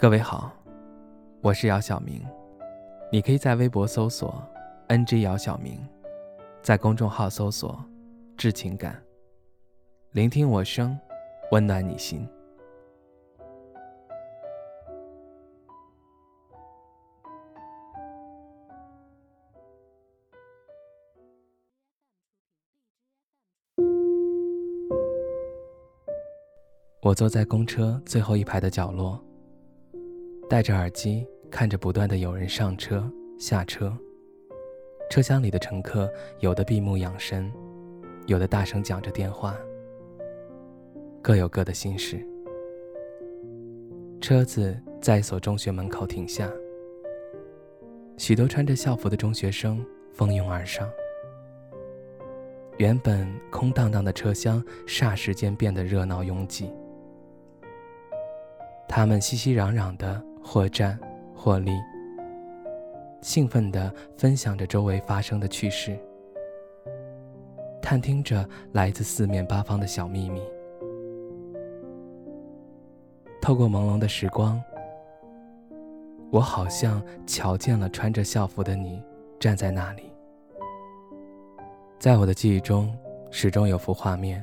各位好，我是姚晓明，你可以在微博搜索 “ng 姚晓明”，在公众号搜索“致情感”，聆听我声，温暖你心。我坐在公车最后一排的角落。戴着耳机，看着不断的有人上车下车。车厢里的乘客有的闭目养神，有的大声讲着电话，各有各的心事。车子在一所中学门口停下，许多穿着校服的中学生蜂拥而上。原本空荡荡的车厢，霎时间变得热闹拥挤。他们熙熙攘攘的。或战或立，兴奋地分享着周围发生的趣事，探听着来自四面八方的小秘密。透过朦胧的时光，我好像瞧见了穿着校服的你站在那里。在我的记忆中，始终有幅画面：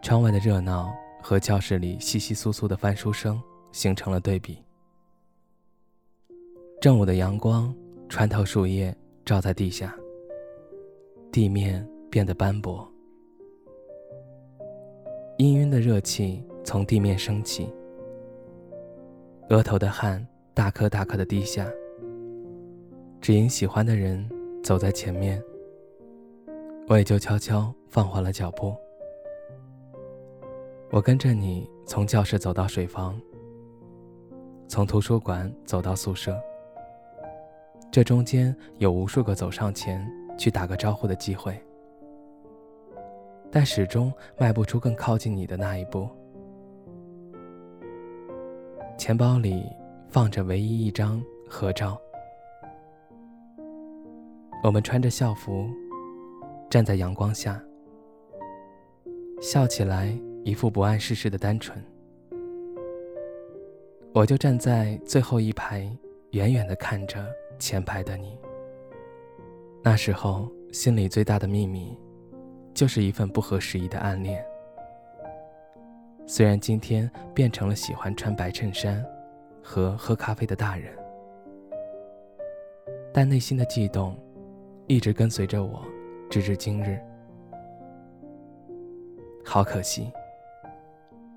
窗外的热闹和教室里窸窸窣窣的翻书声形成了对比。正午的阳光穿透树叶，照在地下。地面变得斑驳，氤氲的热气从地面升起，额头的汗大颗大颗的滴下。只因喜欢的人走在前面，我也就悄悄放缓了脚步。我跟着你从教室走到水房，从图书馆走到宿舍。这中间有无数个走上前去打个招呼的机会，但始终迈不出更靠近你的那一步。钱包里放着唯一一张合照，我们穿着校服，站在阳光下，笑起来一副不谙世事的单纯。我就站在最后一排，远远的看着。前排的你，那时候心里最大的秘密，就是一份不合时宜的暗恋。虽然今天变成了喜欢穿白衬衫和喝咖啡的大人，但内心的悸动，一直跟随着我，直至今日。好可惜，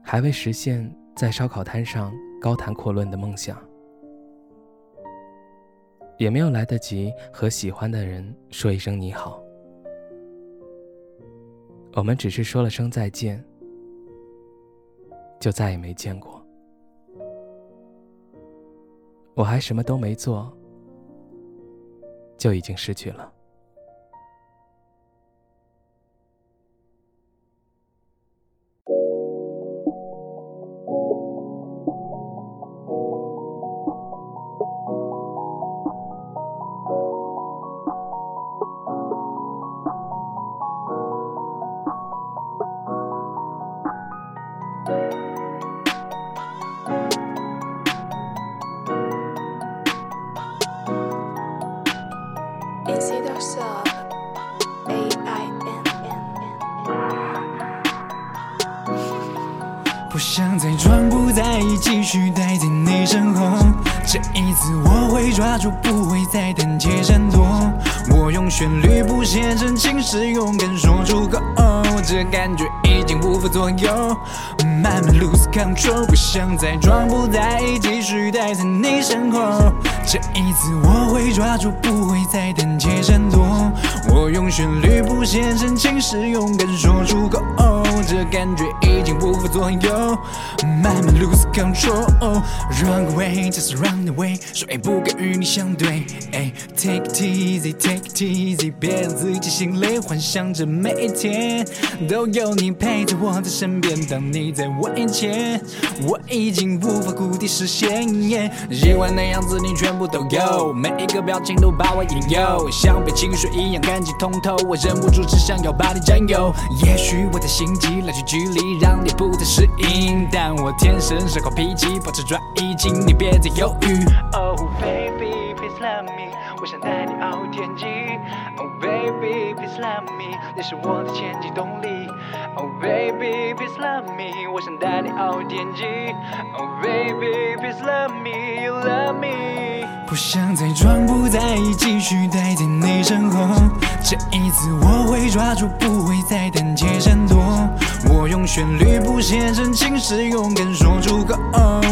还未实现在烧烤摊上高谈阔论的梦想。也没有来得及和喜欢的人说一声你好，我们只是说了声再见，就再也没见过。我还什么都没做，就已经失去了。不想再装不在意，继续待在你身后。这一次我会抓住，不会再胆怯闪躲。我用旋律不写真情是，勇敢说出口。这感觉已经无法左右，慢慢 lose control。不想再装不在意，继续待在你身后。这一次我会抓住，不会再胆怯闪躲。我用旋律不写真情是，勇敢说出口。这感觉已经无法左右，慢慢 lose control。Run away, just run away，说不该与你相对。Take it easy, take it easy，别让自己心累，幻想着每一天都有你陪在我的身边。当你在我眼前，我已经无法固定视线。喜欢的样子你全部都有，每一个表情都把我引诱，像被清水一样干净通透。我忍不住只想要把你占有。也许我的心机。机来去距离，让你不再适应。但我天生是好脾气，保持专一，请你别再犹豫。Oh baby please love me，我想带你翱天际。Oh baby please love me，你是我的前进动力。Oh baby please love me，我想带你翱天际。Oh baby please love me，you love me。不想再装不在意，继续待在你身后。这一次我会抓住，不会再胆怯闪躲。用旋律谱写真情是，勇敢说出口。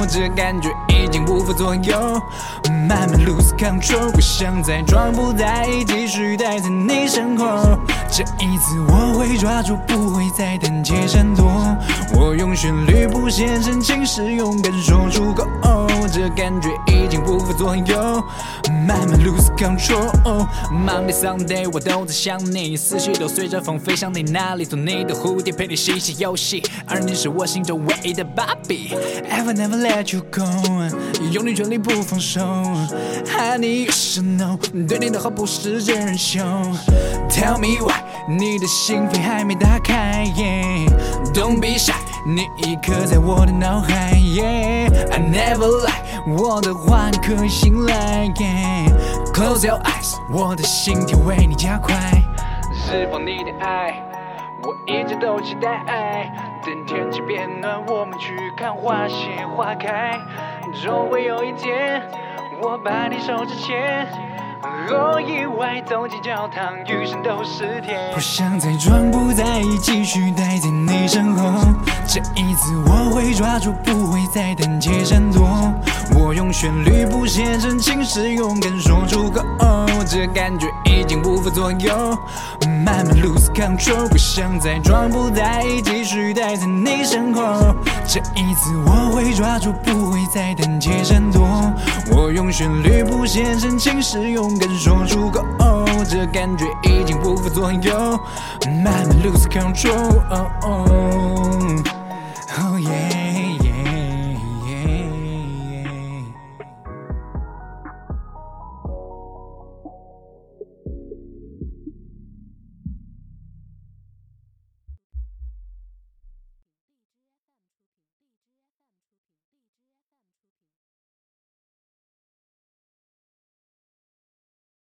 这感觉已经无法左右，慢慢 lose control。不想再装不在意，继续待在你身后。这一次我会抓住，不会再胆怯闪躲。我用旋律谱写真情是，勇敢说出口。这感觉已经无法左右，慢慢 lose control。Monday Sunday 我都在想你，思绪都随着风飞向你那里，做你的蝴蝶陪你嬉戏游戏，而你是我心中唯一的芭比。I will never let you go，用尽全力不放手，爱你越是 no，对你的好不是真人秀。Tell me why，你的心扉还没打开，Don't be shy，你已刻在我的脑海。I never lie，我的话你可以信赖。Close your eyes，我的心跳为你加快，释放你的爱，我一直都期待。等天气变暖，我们去看花谢花开，总会有一天，我把你手指牵。若意外走进教堂，余生都是甜。不想再装不在意，继续待在你身后。这一次我会抓住，不会再胆怯闪躲。我用旋律谱写真情是，勇敢说出口。这感觉已经不负左右，慢慢 lose control。不想再装不在意，继续待在你身后。这一次我会抓住，不会再胆怯闪躲。我用旋律谱写深情是，勇敢说出口。这感觉已经不负左右，慢慢 lose control。Oh yeah。